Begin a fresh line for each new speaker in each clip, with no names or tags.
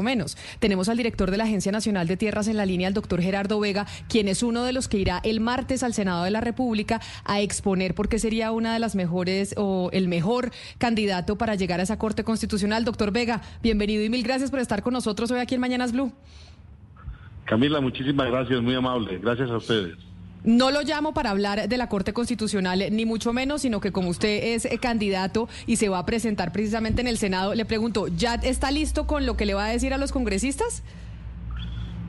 menos. Tenemos al director de la Agencia Nacional de Tierras en la línea, el doctor Gerardo Vega, quien es uno de los que irá el martes al Senado de la República a exponer por qué sería una de las mejores o el mejor candidato para llegar a esa Corte Constitucional. Doctor Vega, bienvenido y mil gracias por estar con nosotros hoy aquí en Mañanas Blue.
Camila, muchísimas gracias, muy amable. Gracias a ustedes.
No lo llamo para hablar de la Corte Constitucional, ni mucho menos, sino que como usted es eh, candidato y se va a presentar precisamente en el Senado, le pregunto, ¿ya está listo con lo que le va a decir a los congresistas?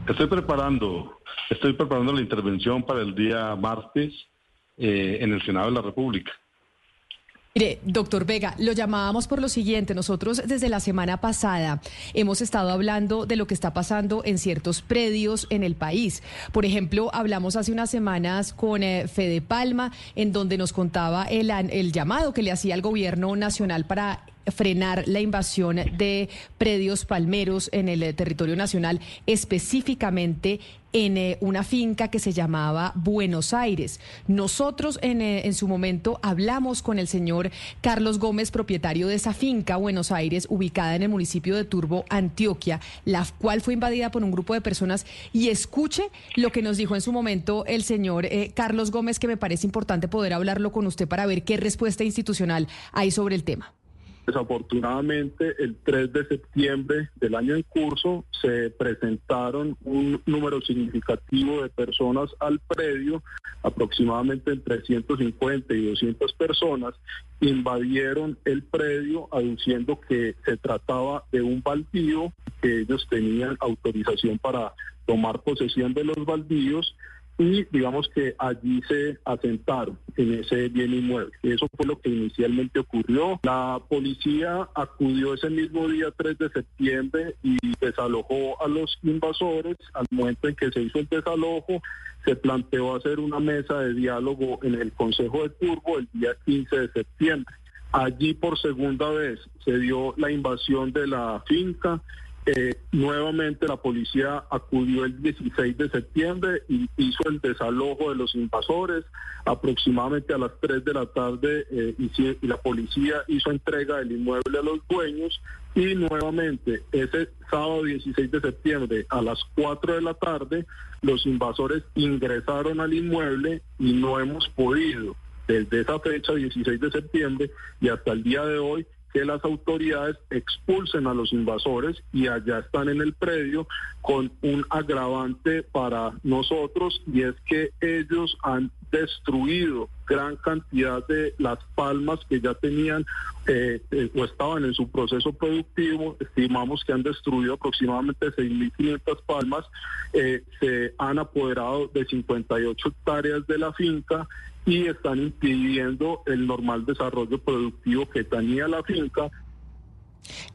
Estoy preparando, estoy preparando la intervención para el día martes eh, en el Senado de la República.
Mire, doctor Vega, lo llamábamos por lo siguiente. Nosotros desde la semana pasada hemos estado hablando de lo que está pasando en ciertos predios en el país. Por ejemplo, hablamos hace unas semanas con eh, Fede Palma, en donde nos contaba el, el llamado que le hacía el gobierno nacional para frenar la invasión de predios palmeros en el eh, territorio nacional, específicamente en eh, una finca que se llamaba Buenos Aires. Nosotros en, eh, en, su momento hablamos con el señor Carlos Gómez, propietario de esa finca Buenos Aires, ubicada en el municipio de Turbo, Antioquia, la cual fue invadida por un grupo de personas. Y escuche lo que nos dijo en su momento el señor Carlos Gómez, que me parece importante poder hablarlo con usted para ver qué respuesta institucional hay sobre el tema.
Desafortunadamente, el 3 de septiembre del año en curso se presentaron un número significativo de personas al predio, aproximadamente entre 150 y 200 personas, invadieron el predio aduciendo que se trataba de un baldío, que ellos tenían autorización para tomar posesión de los baldíos y digamos que allí se asentaron en ese bien inmueble. Eso fue lo que inicialmente ocurrió. La policía acudió ese mismo día 3 de septiembre y desalojó a los invasores. Al momento en que se hizo el desalojo, se planteó hacer una mesa de diálogo en el Consejo de Turbo el día 15 de septiembre. Allí por segunda vez se dio la invasión de la finca, eh, nuevamente la policía acudió el 16 de septiembre y hizo el desalojo de los invasores. Aproximadamente a las 3 de la tarde eh, y, la policía hizo entrega del inmueble a los dueños y nuevamente ese sábado 16 de septiembre a las 4 de la tarde los invasores ingresaron al inmueble y no hemos podido desde esa fecha 16 de septiembre y hasta el día de hoy que las autoridades expulsen a los invasores y allá están en el predio con un agravante para nosotros y es que ellos han destruido gran cantidad de las palmas que ya tenían eh, eh, o estaban en su proceso productivo. Estimamos que han destruido aproximadamente 6.500 palmas. Eh, se han apoderado de 58 hectáreas de la finca y están impidiendo el normal desarrollo productivo que tenía la finca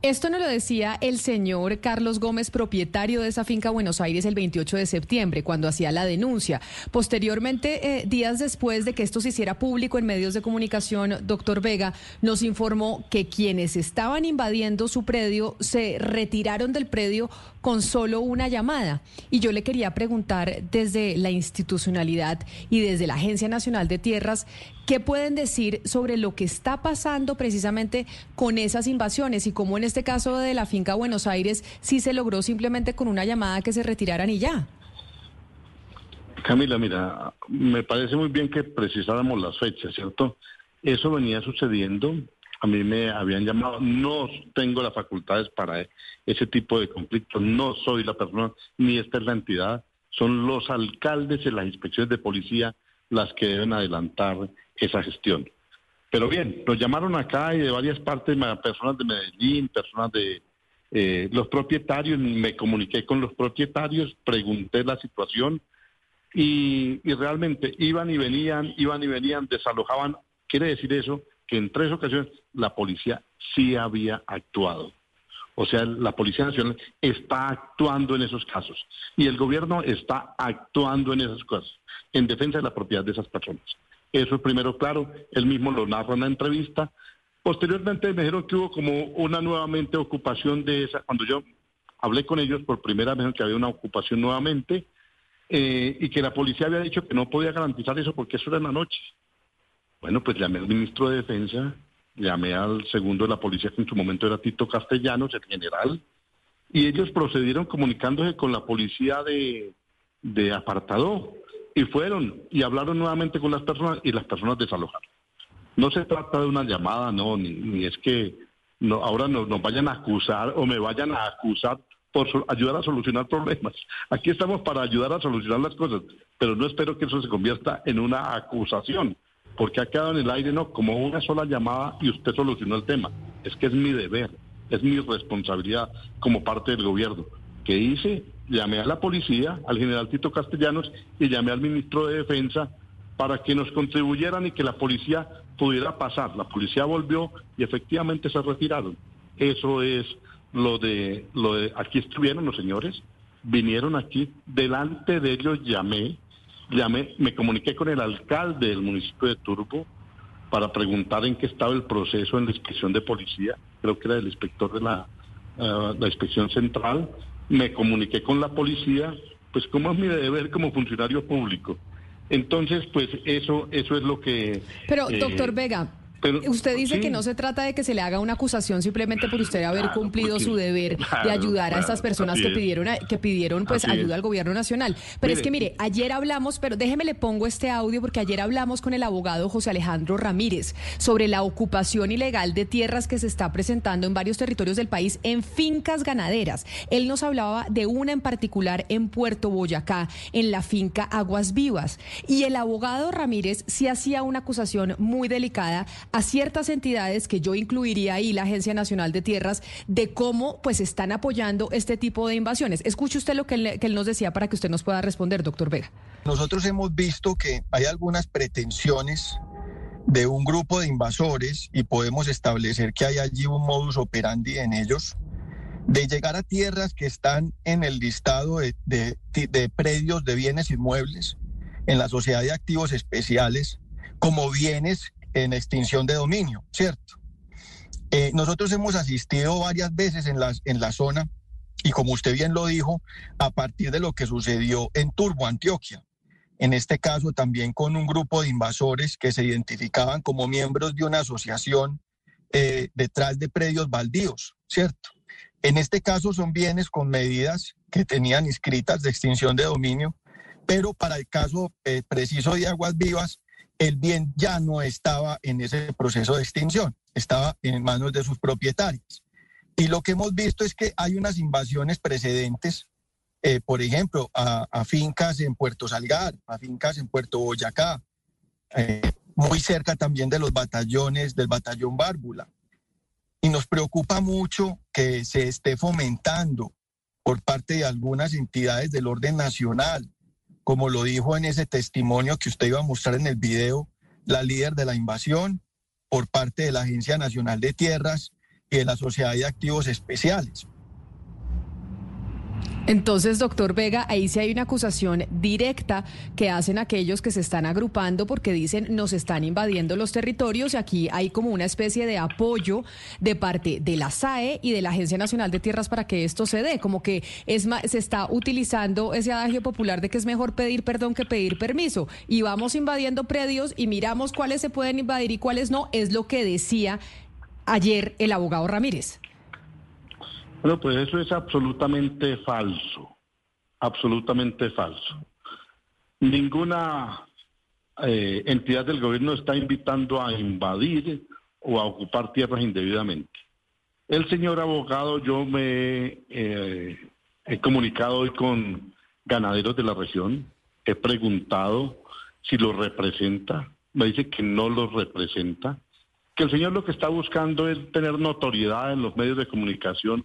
esto nos lo decía el señor Carlos Gómez, propietario de esa finca Buenos Aires, el 28 de septiembre, cuando hacía la denuncia. Posteriormente, eh, días después de que esto se hiciera público en medios de comunicación, doctor Vega nos informó que quienes estaban invadiendo su predio se retiraron del predio con solo una llamada. Y yo le quería preguntar desde la institucionalidad y desde la Agencia Nacional de Tierras, ¿qué pueden decir sobre lo que está pasando precisamente con esas invasiones y cómo en este caso de la finca Buenos Aires sí se logró simplemente con una llamada que se retiraran y ya?
Camila, mira, me parece muy bien que precisáramos las fechas, ¿cierto? Eso venía sucediendo a mí me habían llamado, no tengo las facultades para ese tipo de conflictos, no soy la persona, ni esta es la entidad, son los alcaldes y las inspecciones de policía las que deben adelantar esa gestión. Pero bien, nos llamaron acá y de varias partes, personas de Medellín, personas de eh, los propietarios, me comuniqué con los propietarios, pregunté la situación y, y realmente iban y venían, iban y venían, desalojaban. Quiere decir eso que en tres ocasiones la policía sí había actuado. O sea, la Policía Nacional está actuando en esos casos y el gobierno está actuando en esas cosas, en defensa de la propiedad de esas personas. Eso es primero claro, él mismo lo narra en la entrevista. Posteriormente me dijeron que hubo como una nuevamente ocupación de esa, cuando yo hablé con ellos por primera vez que había una ocupación nuevamente eh, y que la policía había dicho que no podía garantizar eso porque eso era en la noche. Bueno, pues llamé al ministro de Defensa, llamé al segundo de la policía, que en su momento era Tito Castellanos, el general,
y ellos procedieron comunicándose con la policía de, de apartado y fueron y hablaron nuevamente con las personas y las personas desalojaron. No se trata de una llamada, no, ni, es que no, ahora nos, nos, vayan a acusar o me vayan a acusar por ayudar a solucionar problemas. Aquí estamos para ayudar a solucionar las cosas, pero no espero que eso se convierta en una acusación, porque ha quedado en el aire no como una sola llamada y usted solucionó el tema. Es que es mi deber, es mi responsabilidad como parte del gobierno. ¿Qué hice? Llamé a la policía, al general Tito Castellanos y llamé al ministro de Defensa para que nos contribuyeran y que la policía pudiera pasar. La policía volvió y efectivamente se retiraron. Eso es lo de, lo de, aquí estuvieron los señores, vinieron aquí, delante de ellos llamé, llamé, me comuniqué con el alcalde del municipio de Turbo para preguntar en qué estaba el proceso en la inspección de policía, creo que era el inspector de la, eh, la inspección central, me comuniqué con la policía, pues como es mi deber como funcionario público. Entonces, pues eso, eso es lo que...
Pero, doctor eh, Usted dice que no se trata de que se le haga una acusación simplemente por usted haber cumplido su deber de ayudar a estas personas que pidieron que pidieron pues ayuda al gobierno nacional. Pero es que mire, ayer hablamos, pero déjeme le pongo este audio porque ayer hablamos con el abogado José Alejandro Ramírez sobre la ocupación ilegal de tierras que se está presentando en varios territorios del país en fincas ganaderas. Él nos hablaba de una en particular en Puerto Boyacá, en la finca Aguas Vivas, y el abogado Ramírez sí hacía una acusación muy delicada a ciertas entidades que yo incluiría ahí la Agencia Nacional de Tierras de cómo pues están apoyando este tipo de invasiones. Escuche usted lo que él, que él nos decía para que usted nos pueda responder, doctor Vega.
Nosotros hemos visto que hay algunas pretensiones de un grupo de invasores y podemos establecer que hay allí un modus operandi en ellos de llegar a tierras que están en el listado de, de, de predios de bienes inmuebles en la sociedad de activos especiales como bienes en extinción de dominio, ¿cierto? Eh, nosotros hemos asistido varias veces en la, en la zona y como usted bien lo dijo, a partir de lo que sucedió en Turbo, Antioquia. En este caso también con un grupo de invasores que se identificaban como miembros de una asociación eh, detrás de predios baldíos, ¿cierto? En este caso son bienes con medidas que tenían inscritas de extinción de dominio, pero para el caso eh, preciso de Aguas Vivas, el bien ya no estaba en ese proceso de extinción, estaba en manos de sus propietarios. Y lo que hemos visto es que hay unas invasiones precedentes, eh, por ejemplo, a, fincas en Puerto Salgar, a fincas en Puerto Boyacá, eh, muy cerca también de los batallones del batallón Bárbula. Y nos preocupa mucho que se esté fomentando por parte de algunas entidades del orden nacional como lo dijo en ese testimonio que usted iba a mostrar en el video, la líder de la invasión por parte de la Agencia Nacional de Tierras y de la Sociedad de Activos Especiales.
Entonces, doctor Vega, ahí sí hay una acusación directa que hacen aquellos que se están agrupando porque dicen nos están invadiendo los territorios y aquí hay como una especie de apoyo de parte de la SAE y de la Agencia Nacional de Tierras para que esto se dé, como que es se está utilizando ese adagio popular de que es mejor pedir perdón que pedir permiso y vamos invadiendo predios y miramos cuáles se pueden invadir y cuáles no, es lo que decía ayer el abogado Ramírez.
Bueno, pues eso es absolutamente falso, absolutamente falso. Ninguna eh, entidad del gobierno está invitando a invadir o a ocupar tierras indebidamente. El señor abogado, yo me eh, he comunicado hoy con ganaderos de la región, he preguntado si los representa, me dice que no los representa, que el señor lo que está buscando es tener notoriedad en los medios de comunicación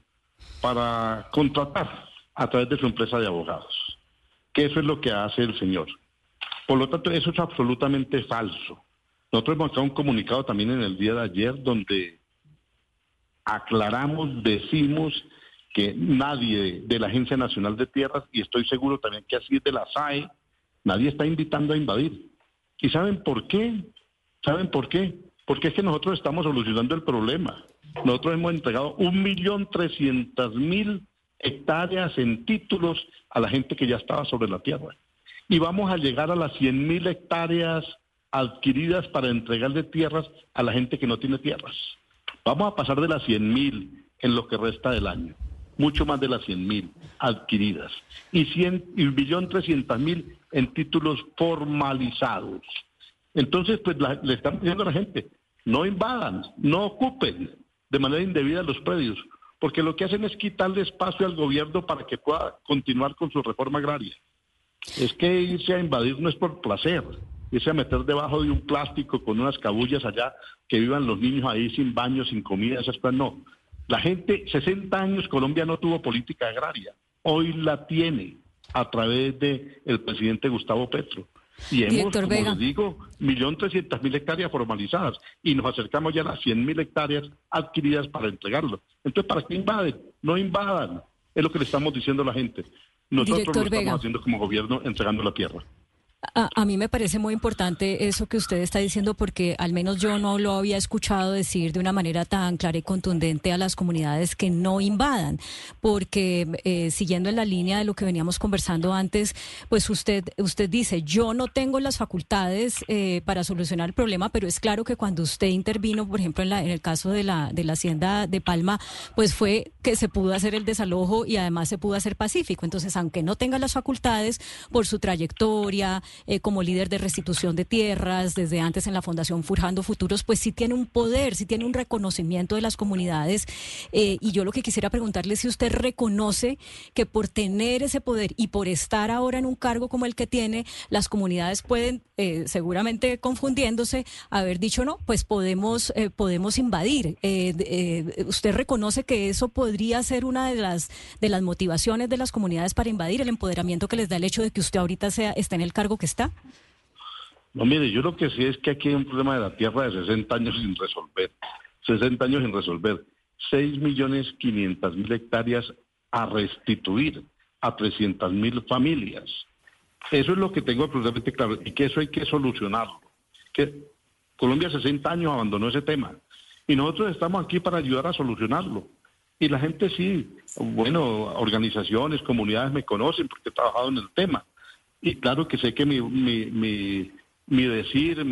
para contratar a través de su empresa de abogados, que eso es lo que hace el señor. Por lo tanto, eso es absolutamente falso. Nosotros hemos hecho un comunicado también en el día de ayer donde aclaramos, decimos que nadie de la Agencia Nacional de Tierras, y estoy seguro también que así es de la SAE, nadie está invitando a invadir. ¿Y saben por qué? ¿Saben por qué? Porque es que nosotros estamos solucionando el problema. Nosotros hemos entregado un millón trescientas mil hectáreas en títulos a la gente que ya estaba sobre la tierra. Y vamos a llegar a las cien mil hectáreas adquiridas para entregarle tierras a la gente que no tiene tierras. Vamos a pasar de las cien mil en lo que resta del año. mucho más de las 100 mil adquiridas y, 100, y billón trescientas mil en títulos formalizados. Entonces, pues le están diciendo a la gente, no invadan, no ocupen de manera indebida los predios, porque lo que hacen es quitarle espacio al gobierno para que pueda continuar con su reforma agraria. Es que irse a invadir no es por placer, irse a meter debajo de un plástico con unas cabullas allá, que vivan los niños ahí sin baño, sin comida, esas cosas, no. La gente, 60 años Colombia no tuvo política agraria, hoy la tiene a través del el presidente Gustavo Petro. Y hemos, como les digo, millón trescientas mil hectáreas formalizadas y nos acercamos ya a las cien mil hectáreas adquiridas para entregarlo. Entonces, ¿para qué invaden? No invadan. Es lo que le estamos diciendo a la gente. Nosotros lo estamos haciendo como gobierno entregando la tierra.
A, mí me parece muy importante eso que usted está diciendo porque al menos yo no lo había escuchado decir de una manera tan clara y contundente a las comunidades que no invadan, porque eh, siguiendo en la línea de lo que veníamos conversando antes, pues usted usted dice yo no tengo las facultades eh, para solucionar el problema, pero es claro que cuando usted intervino, por ejemplo en, la, en el caso de la de la hacienda de Palma, pues fue que se pudo hacer el desalojo y además se pudo hacer pacífico. Entonces, aunque no tenga las facultades por su trayectoria eh, como líder de restitución de tierras, desde antes en la Fundación Furjando Futuros, pues sí tiene un poder, sí tiene un reconocimiento de las comunidades. Eh, y yo lo que quisiera preguntarle es si usted reconoce que por tener ese poder y por estar ahora en un cargo como el que tiene, las comunidades pueden, eh, seguramente confundiéndose, haber dicho no, pues podemos, podemos invadir. ¿Usted reconoce que eso podría ser una de las, de las motivaciones de las comunidades para invadir el empoderamiento que les da el hecho de que usted ahorita sea, está en el cargo está?
No, mire, yo lo que sí es que aquí hay un problema de la tierra de 60 años sin resolver. 60 años sin resolver. 6 millones 500 mil hectáreas a restituir a 300 mil familias. Eso es lo que tengo absolutamente claro y que eso hay que solucionarlo. Que Colombia 60 años abandonó ese tema y nosotros estamos aquí para ayudar a solucionarlo. Y la gente sí, bueno, organizaciones, comunidades me conocen porque he trabajado en el tema. Y claro que sé que mi, mi, mi, decir,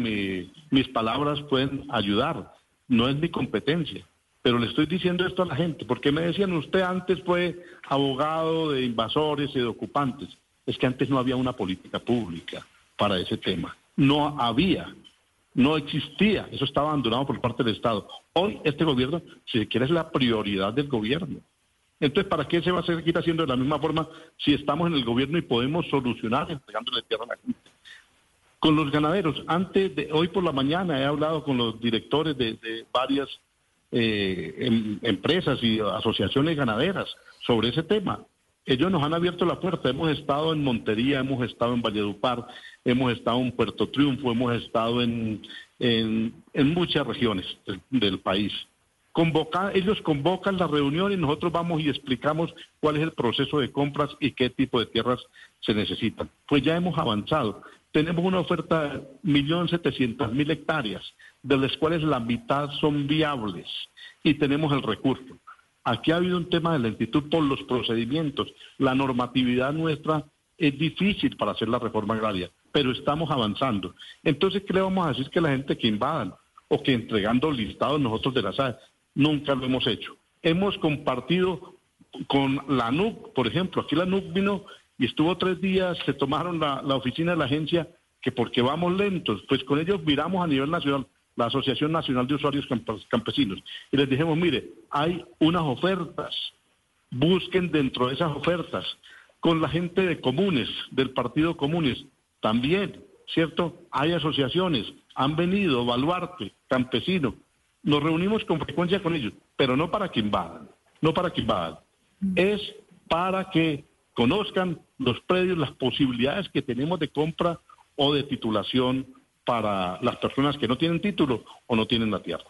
mis palabras pueden ayudar. No es mi competencia. Pero le estoy diciendo esto a la gente, porque me decían, usted antes fue abogado de invasores y de ocupantes. Es que antes no había una política pública para ese tema. No había, no existía. Eso estaba abandonado por parte del Estado. Hoy este gobierno, si se quiere, es la prioridad del gobierno. Entonces, ¿para qué se va a seguir haciendo de la misma forma si estamos en el gobierno y podemos solucionar entregándole tierra a la gente? Con los ganaderos, antes de hoy por la mañana he hablado con los directores de, varias eh, em, empresas y asociaciones ganaderas sobre ese tema. Ellos nos han abierto la puerta. Hemos estado en Montería, hemos estado en Valledupar, hemos estado en Puerto Triunfo, hemos estado en, en, muchas regiones del país ellos convocan la reunión y nosotros vamos y explicamos cuál es el proceso de compras y qué tipo de tierras se necesitan. Pues ya hemos avanzado. Tenemos una oferta de 1.700.000 hectáreas, de las cuales la mitad son viables y tenemos el recurso. Aquí ha habido un tema de lentitud por los procedimientos. La normatividad nuestra es difícil para hacer la reforma agraria, pero estamos avanzando. Entonces, ¿qué le vamos a decir que la gente que invadan o que entregando listados nosotros de la SAE? Nunca lo hemos hecho. Hemos compartido con la NUC, por ejemplo, aquí la NUC vino y estuvo tres días, se tomaron la, oficina de la agencia, que porque vamos lentos, pues con ellos miramos a nivel nacional la Asociación Nacional de Usuarios Campesinos y les dijimos, mire, hay unas ofertas, busquen dentro de esas ofertas, con la gente de comunes, del Partido Comunes, también, ¿cierto? Hay asociaciones, han venido, Baluarte, Campesino, nos reunimos con frecuencia con ellos, pero no para que invadan, no para que invadan. Es para que conozcan los predios, las posibilidades que tenemos de compra o de titulación para las personas que no tienen título o no tienen la tierra.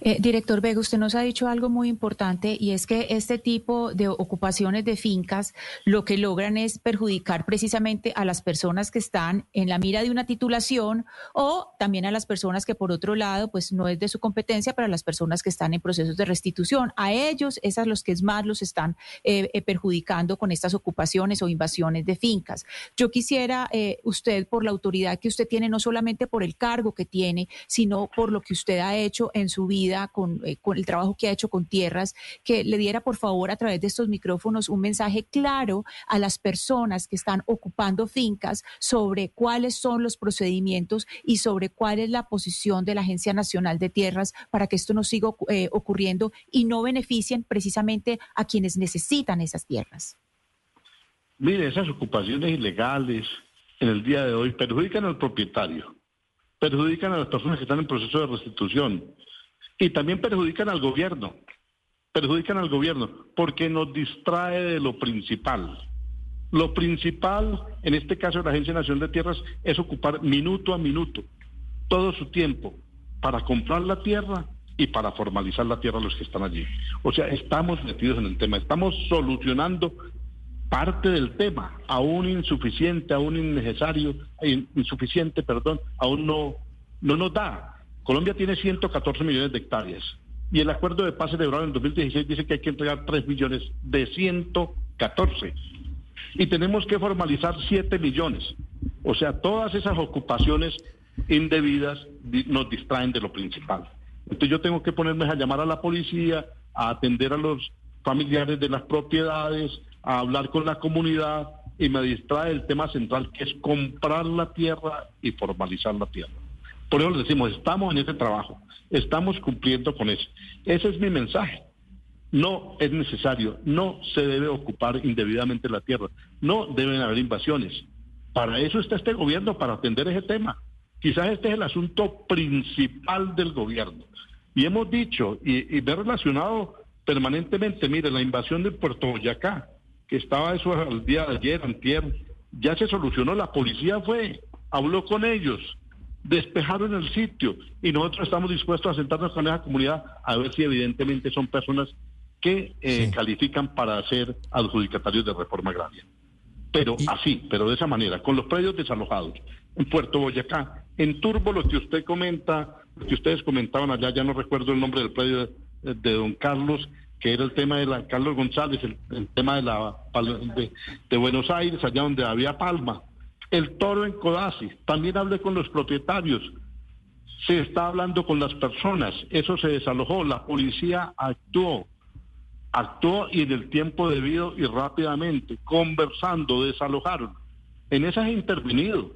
Eh, director Vega, usted nos ha dicho algo muy importante y es que este tipo de ocupaciones de fincas lo que logran es perjudicar precisamente a las personas que están en la mira de una titulación o también a las personas que por otro lado pues no es de su competencia para las personas que están en procesos de restitución. A ellos, esas los que es más los están eh, eh, perjudicando con estas ocupaciones o invasiones de fincas. Yo quisiera usted por la autoridad que usted tiene, no solamente por el cargo que tiene, sino por lo que usted ha hecho en
su vida, con, eh, con, el trabajo que ha hecho con tierras, que le diera por favor a través de estos micrófonos un mensaje claro a las personas que están ocupando fincas sobre cuáles son los procedimientos y sobre cuál es la posición de la Agencia Nacional de Tierras para que esto no siga eh, ocurriendo y no beneficien precisamente a quienes necesitan esas tierras.
Mire, esas ocupaciones ilegales en el día de hoy perjudican al propietario, perjudican a las personas que están en proceso de restitución y también perjudican al gobierno, perjudican al gobierno porque nos distrae de lo principal. Lo principal, en este caso de la Agencia Nacional de Tierras, es ocupar minuto a minuto todo su tiempo para comprar la tierra y para formalizar la tierra a los que están allí. O sea, estamos metidos en el tema, estamos solucionando parte del tema, aún insuficiente, aún innecesario, insuficiente, perdón, aún no, no nos da. Colombia tiene 114 millones de hectáreas y el acuerdo de paz celebrado en 2016 dice que hay que entregar 3 millones de 114 y tenemos que formalizar 7 millones. O sea, todas esas ocupaciones indebidas nos distraen de lo principal. Entonces yo tengo que ponerme a llamar a la policía, a atender a los familiares de las propiedades, a hablar con la comunidad y me distrae el tema central que es comprar la tierra y formalizar la tierra. Por eso les decimos, estamos en ese trabajo, estamos cumpliendo con eso. Ese es mi mensaje. No es necesario, no se debe ocupar indebidamente la tierra, no deben haber invasiones. Para eso está este gobierno, para atender ese tema. Quizás este es el asunto principal del gobierno. Y hemos dicho, y, me he relacionado permanentemente, mire, la invasión de Puerto Boyacá, que estaba eso al día de ayer, antier, ya se solucionó, la policía fue, habló con ellos, despejaron el sitio y nosotros estamos dispuestos a sentarnos con esa comunidad a ver si evidentemente son personas que eh, califican para ser adjudicatarios de reforma agraria. Pero así, pero de esa manera, con los predios desalojados en Puerto Boyacá, en Turbo, lo que usted comenta, lo que ustedes comentaban allá, ya no recuerdo el nombre del predio de don Carlos, que era el tema de la Carlos González, el, tema de la de, Buenos Aires, allá donde había palma. El toro en Codazzi, también hablé con los propietarios. Se está hablando con las personas, eso se desalojó, la policía actuó, actuó y en el tiempo debido y rápidamente, conversando, desalojaron. En esas he intervenido,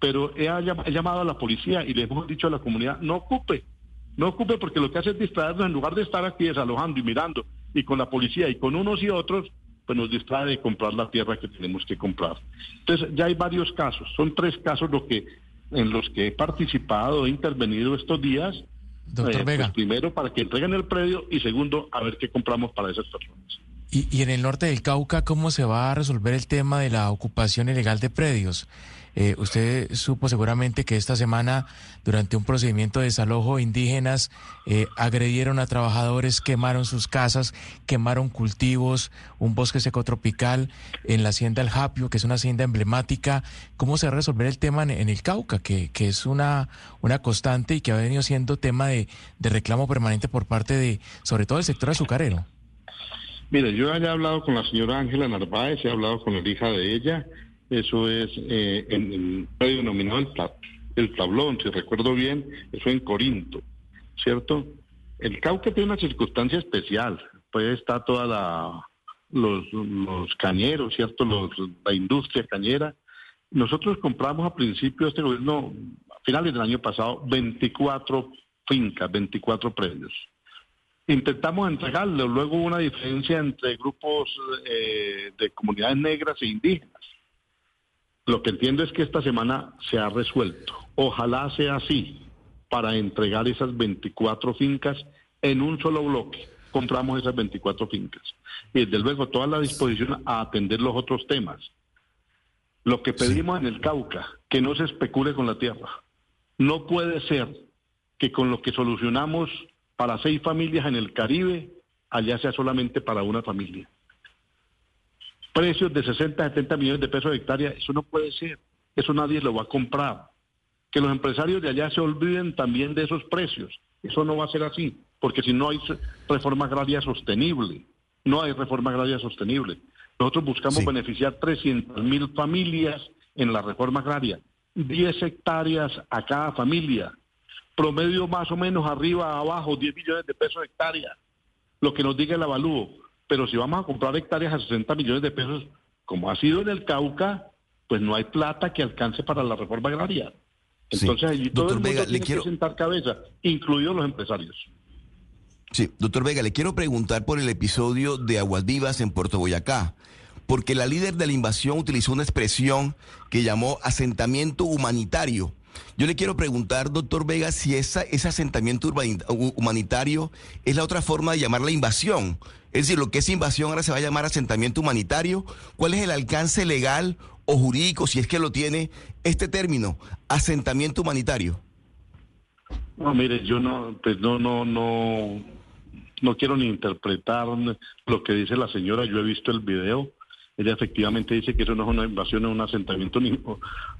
pero he, llamado a la policía y le hemos dicho a la comunidad, no ocupe, no ocupe porque lo que hace es distraernos en lugar de estar aquí desalojando y mirando y con la policía y con unos y otros, pues nos distrae de comprar la tierra que tenemos que comprar. Entonces ya hay varios casos, son tres casos lo que en los que he participado, he intervenido estos días.
Doctor eh, pues Vega.
primero para que entreguen el predio y segundo a ver qué compramos para esas personas.
Y, y en el norte del Cauca, ¿cómo se va a resolver el tema de la ocupación ilegal de predios? Eh, usted supo seguramente que esta semana, durante un procedimiento de desalojo, indígenas eh, agredieron a trabajadores, quemaron sus casas, quemaron cultivos, un bosque secotropical en la hacienda El Japio, que es una hacienda emblemática. ¿Cómo se va a resolver el tema en, el Cauca, que, que, es una, una constante y que ha venido siendo tema de, de reclamo permanente por parte de, sobre todo, el sector azucarero?
Mire, yo he hablado con la señora Ángela Narváez, he hablado con la hija de ella, eso es eh, en el denominado el, tablón, si recuerdo bien, eso en Corinto, ¿cierto? El Cauca tiene una circunstancia especial, pues está toda la los, cañeros, ¿cierto? La industria cañera. Nosotros compramos a principio de este gobierno, a finales del año pasado, 24 fincas, 24 predios. Intentamos entregarle, luego hubo una diferencia entre grupos eh, de comunidades negras e indígenas. Lo que entiendo es que esta semana se ha resuelto. Ojalá sea así para entregar esas 24 fincas en un solo bloque. Compramos esas 24 fincas. Y desde luego toda la disposición a atender los otros temas. Lo que pedimos en el Cauca, que no se especule con la tierra. No puede ser que con lo que solucionamos para seis familias en el Caribe, allá sea solamente para una familia precios de 60, 70 millones de pesos de hectárea, eso no puede ser, eso nadie lo va a comprar. Que los empresarios de allá se olviden también de esos precios, eso no va a ser así, porque si no hay reforma agraria sostenible, no hay reforma agraria sostenible. Nosotros buscamos beneficiar 300 mil familias en la reforma agraria, 10 hectáreas a cada familia, promedio más o menos arriba, abajo, 10 millones de pesos hectárea, lo que nos diga el avalúo. Pero si vamos a comprar hectáreas a 60 millones de pesos, como ha sido en el Cauca, pues no hay plata que alcance para la reforma agraria. Entonces allí todo el mundo Vega, tiene quiero... que sentar cabeza, incluidos los empresarios.
Sí, doctor Vega, le quiero preguntar por el episodio de Aguas Vivas en Puerto Boyacá, porque la líder de la invasión utilizó una expresión que llamó asentamiento humanitario. Yo le quiero preguntar, doctor Vega, si esa, ese asentamiento humanitario es la otra forma de llamar la invasión. Es decir, lo que es invasión ahora se va a llamar asentamiento humanitario. ¿Cuál es el alcance legal o jurídico, si es que lo tiene, este término, asentamiento humanitario?
No, mire, yo no, pues no, no, no, no quiero ni interpretar lo que dice la señora, yo he visto el video, ella efectivamente dice que eso no es una invasión, es un asentamiento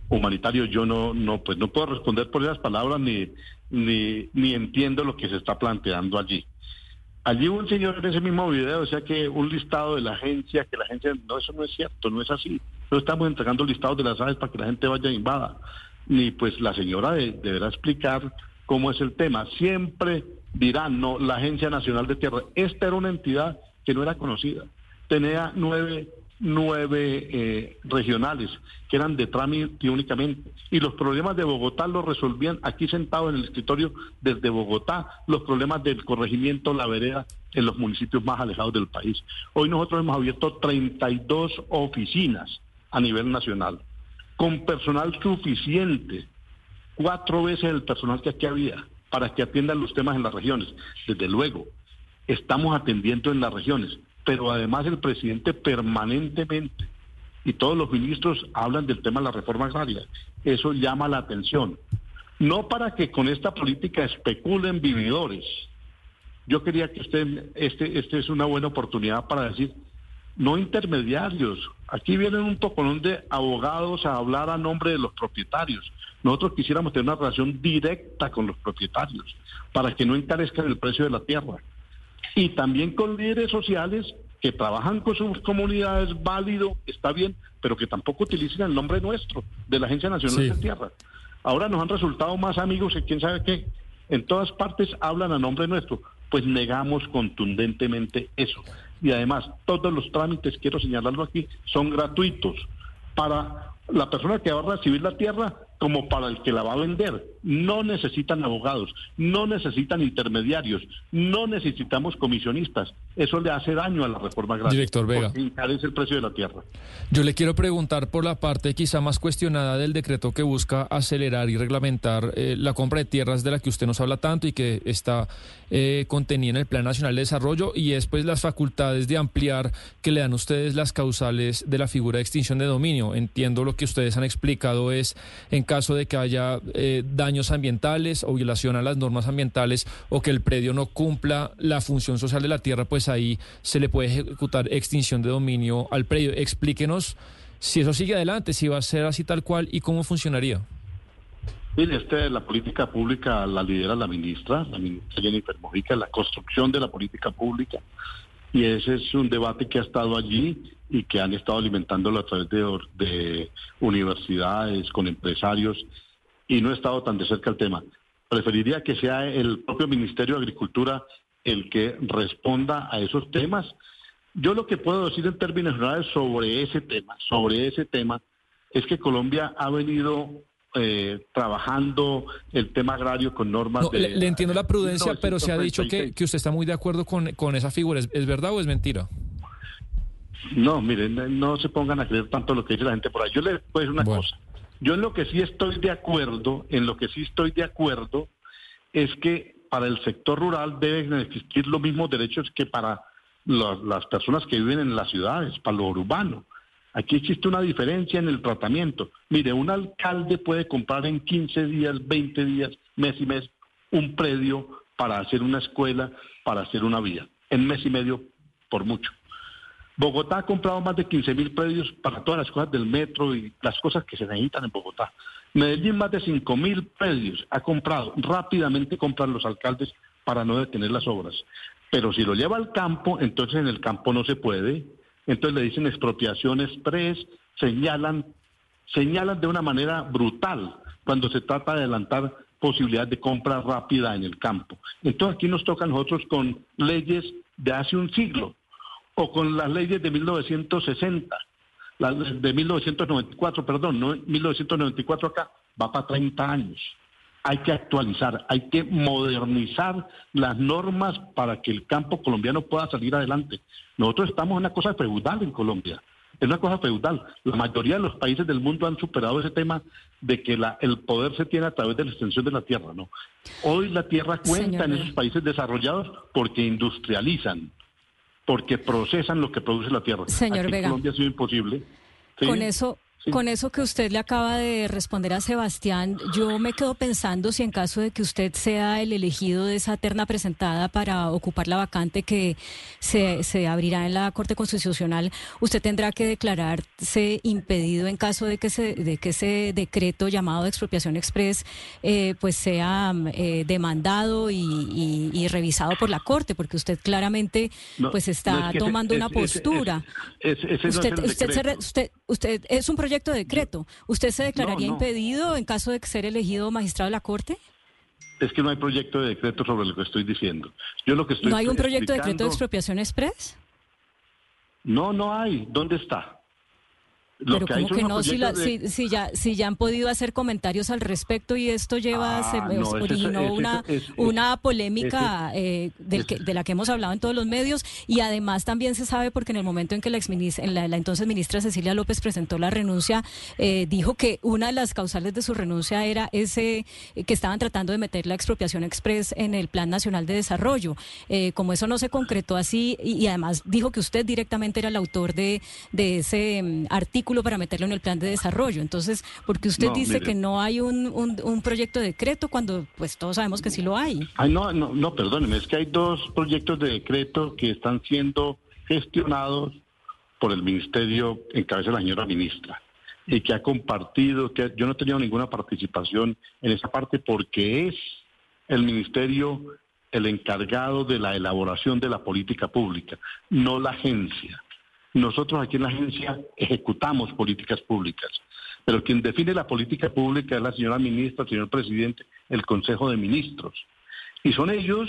humanitario. Yo no, no, pues no puedo responder por esas palabras ni, ni, ni entiendo lo que se está planteando allí. Allí un señor en ese mismo video decía que un listado de la agencia, que la agencia, no, eso no es cierto, no es así. No estamos entregando listados de las aves para que la gente vaya invada. Ni pues la señora deberá explicar cómo es el tema. Siempre dirán, no, la Agencia Nacional de Tierra. Esta era una entidad que no era conocida. Tenía nueve, nueve eh, regionales que eran de trámite únicamente. Y los problemas de Bogotá los resolvían aquí sentados en el escritorio desde Bogotá, los problemas del corregimiento, la vereda en los municipios más alejados del país. Hoy nosotros hemos abierto 32 oficinas a nivel nacional, con personal suficiente, cuatro veces el personal que aquí había para que atiendan los temas en las regiones. Desde luego, estamos atendiendo en las regiones, pero además el presidente permanentemente y todos los ministros hablan del tema de la reforma agraria. Eso llama la atención. No para que con esta política especulen vividores. Yo quería que usted, este, este es una buena oportunidad para decir, no intermediarios. Aquí vienen un poconón de abogados a hablar a nombre de los propietarios. Nosotros quisiéramos tener una relación directa con los propietarios para que no encarezcan el precio de la tierra. Y también con líderes sociales que trabajan con sus comunidades, válido, está bien, pero que tampoco utilicen el nombre nuestro, de la Agencia Nacional de Tierra. Ahora nos han resultado más amigos que quién sabe qué. En todas partes hablan a nombre nuestro. Pues negamos contundentemente eso. Y además, todos los trámites, quiero señalarlo aquí, son gratuitos para la persona que va a recibir la tierra como para el que la va a vender. No necesitan abogados, no necesitan intermediarios, no necesitamos comisionistas. Eso le hace daño a la reforma agraria.
Director Vega.
Encarece el precio de la tierra.
Yo le quiero preguntar por la parte quizá más cuestionada del decreto que busca acelerar y reglamentar eh, la compra de tierras de la que usted nos habla tanto y que está eh, contenida en el Plan Nacional de Desarrollo y es pues las facultades de ampliar que le dan ustedes las causales de la figura de extinción de dominio. Entiendo lo que ustedes han explicado es en caso de que haya eh, daños ambientales o violación a las normas ambientales o que el predio no cumpla la función social de la tierra, pues ahí se le puede ejecutar extinción de dominio al predio. Explíquenos si eso sigue adelante, si va a ser así tal cual y cómo funcionaría.
Mire, este, la política pública la lidera la ministra, la ministra Jennifer Mojica, la construcción de la política pública. Y ese es un debate que ha estado allí y que han estado alimentándolo a través de, universidades, con empresarios, y no he estado tan de cerca el tema. Preferiría que sea el propio Ministerio de Agricultura el que responda a esos temas. Yo lo que puedo decir en términos generales sobre ese tema, sobre ese tema, es que Colombia ha venido eh, trabajando el tema agrario con normas
de, le, entiendo la prudencia, pero se ha dicho que, que, usted está muy de acuerdo con, con esa figura. ¿Es, verdad o es mentira?
No, miren, no se pongan a creer tanto lo que dice la gente por ahí. Yo les puedo decir una cosa. Yo en lo que sí estoy de acuerdo, en lo que sí estoy de acuerdo, es que para el sector rural deben existir los mismos derechos que para las personas que viven en las ciudades, para lo urbano. Aquí existe una diferencia en el tratamiento. Mire, un alcalde puede comprar en 15 días, 20 días, mes y mes, un predio para hacer una escuela, para hacer una vía. En mes y medio, por mucho. Bogotá ha comprado más de 15 mil predios para todas las cosas del metro y las cosas que se necesitan en Bogotá. Medellín más de 5 mil predios ha comprado. Rápidamente compran los alcaldes para no detener las obras. Pero si lo lleva al campo, entonces en el campo no se puede. Entonces le dicen expropiación express, señalan, señalan de una manera brutal cuando se trata de adelantar posibilidad de compra rápida en el campo. Entonces aquí nos toca a nosotros con leyes de hace un siglo o con las leyes de 1960, las de 1994, perdón, no 1994 acá, va para 30 años. Hay que actualizar, hay que modernizar las normas para que el campo colombiano pueda salir adelante. Nosotros estamos en una cosa feudal en Colombia. Es una cosa feudal. La mayoría de los países del mundo han superado ese tema de que la, el poder se tiene a través de la extensión de la tierra, ¿no? Hoy la tierra cuenta en esos países desarrollados porque industrializan, porque procesan lo que produce la tierra.
Señor
Aquí
Vega.
En Colombia ha sido imposible. ¿sí?
Con eso,
Sí.
con eso que usted le acaba de responder a Sebastián, yo me quedo pensando si en caso de que usted sea el elegido de esa terna presentada para ocupar la vacante que se, se abrirá en la Corte Constitucional, usted tendrá que declararse impedido en caso de que, se, de que ese decreto llamado de expropiación express eh, pues sea eh, demandado y, y- y revisado por la Corte, porque usted claramente
No,
pues
no,
está
es que ese-
tomando una
ese-
postura.
ese- ese no es
usted,
el
usted, se re-
decreto.
usted, usted es un proyecto de decreto. ¿Usted se declararía
no.
impedido en caso de ser elegido magistrado de la Corte?
Es que no hay proyecto de decreto sobre lo que estoy diciendo. Yo lo que estoy
¿No hay un proyecto de decreto de expropiación express?
No, no hay. ¿Dónde está?
Pero como que no, si, la-
de-
si, si ya, si ya han podido hacer comentarios al respecto y esto lleva,
Ah,
se
no,
originó una, una polémica eh, del que-
ese-
de la que hemos hablado en todos los medios y además también se sabe porque en el momento en que la, exminis- en la, la entonces ministra Cecilia López presentó la renuncia, eh, dijo que una de las causales de su renuncia era ese eh, que estaban tratando de meter la expropiación express en el Plan Nacional de Desarrollo. Como eso no se concretó así y, y además dijo que usted directamente era el autor de, de ese mm, artículo para meterlo en el Plan de Desarrollo. Entonces, porque usted
No,
dice
mire.
que no hay un, un, un proyecto de decreto cuando pues todos sabemos que sí lo hay.
Ay, no, no, no, perdóneme, es que hay dos proyectos de decreto que están siendo gestionados por el ministerio en cabeza de la señora ministra y que ha compartido, que yo no he tenido ninguna participación en esa parte porque es el ministerio el encargado de la elaboración de la política pública, no la agencia. Nosotros aquí en la agencia ejecutamos políticas públicas, pero quien define la política pública es la señora ministra, el señor presidente, el Consejo de Ministros. Y son ellos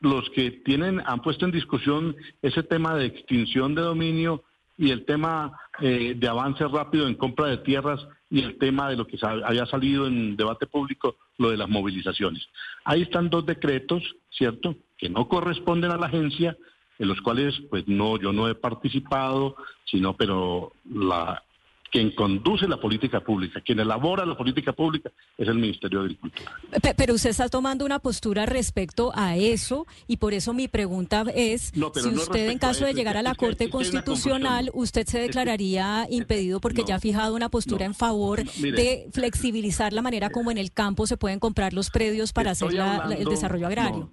los que tienen, han puesto en discusión ese tema de extinción de dominio y el tema eh, de avance rápido en compra de tierras y el tema de lo que había salido en debate público, lo de las movilizaciones. Ahí están dos decretos, ¿cierto?, que no corresponden a la agencia, en los cuales, pues no, yo no he participado, sino, pero la quien conduce la política pública, quien elabora la política pública, es el Ministerio de Agricultura.
Pe- Pero usted está tomando una postura respecto a eso y por eso mi pregunta es
No,
si
no
usted en caso de llegar a la
es que-
Corte
es que
Constitucional, usted se
Es que-
declararía impedido porque
no,
ya ha fijado una postura en favor
mire.
de flexibilizar la manera como en el campo se pueden comprar los predios para hacer la- el desarrollo agrario.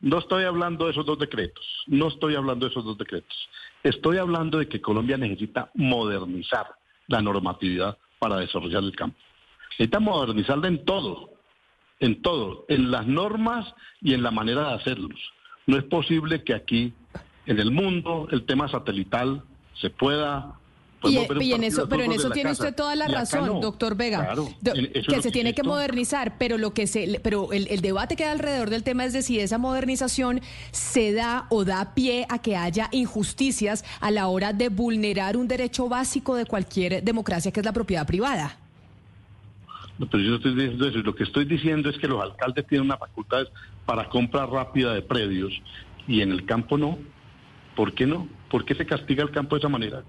No, estoy hablando de esos dos decretos, no estoy hablando de esos dos decretos. Estoy hablando de que Colombia necesita modernizar la normatividad para desarrollar el campo. Necesita modernizarla en todo, en todo, en las normas y en la manera de hacerlos. No es posible que aquí, en el mundo, el tema satelital se pueda...
Y,
ver un
y en eso, pero en eso tiene
casa,
usted toda la razón,
no.
doctor Vega,
Claro,
Do- que se tiene que modernizar, pero lo que se, pero el, el debate que hay alrededor del tema es de si esa modernización se da o da pie a que haya injusticias a la hora de vulnerar un derecho básico de cualquier democracia, que es la propiedad privada.
No, pero yo no estoy diciendo eso. Lo que estoy diciendo es que los alcaldes tienen unas facultades para compra rápida de predios y en el campo no. ¿Por qué no? ¿Por qué se castiga el campo de esa manera?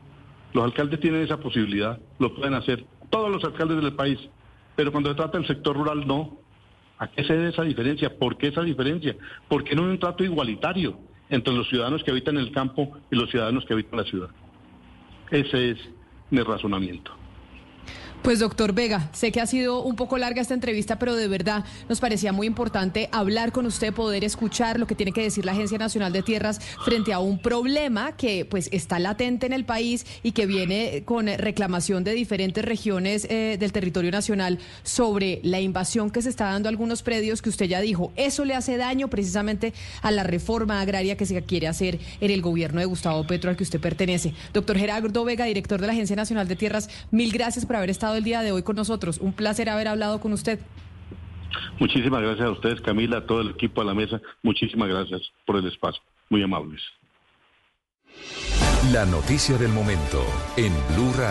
Los alcaldes tienen esa posibilidad, lo pueden hacer todos los alcaldes del país, pero cuando se trata del sector rural no. ¿A qué se debe esa diferencia? ¿Por qué esa diferencia? ¿Por qué no hay un trato igualitario entre los ciudadanos que habitan el campo y los ciudadanos que habitan la ciudad? Ese es mi razonamiento.
Pues doctor Vega, sé que ha sido un poco larga esta entrevista, pero de verdad nos parecía muy importante hablar con usted, poder escuchar lo que tiene que decir la Agencia Nacional de Tierras frente a un problema que pues está latente en el país y que viene con reclamación de diferentes regiones eh, del territorio nacional sobre la invasión que se está dando a algunos predios que usted ya dijo, eso le hace daño precisamente a la reforma agraria que se quiere hacer en el gobierno de Gustavo Petro al que usted pertenece. Doctor Gerardo Vega, director de la Agencia Nacional de Tierras, mil gracias por haber estado el día de hoy con nosotros. Un placer haber hablado con usted.
Muchísimas gracias a ustedes, Camila, a todo el equipo de la mesa. Muchísimas gracias por el espacio. Muy amables.
La noticia del momento en Blue Radio.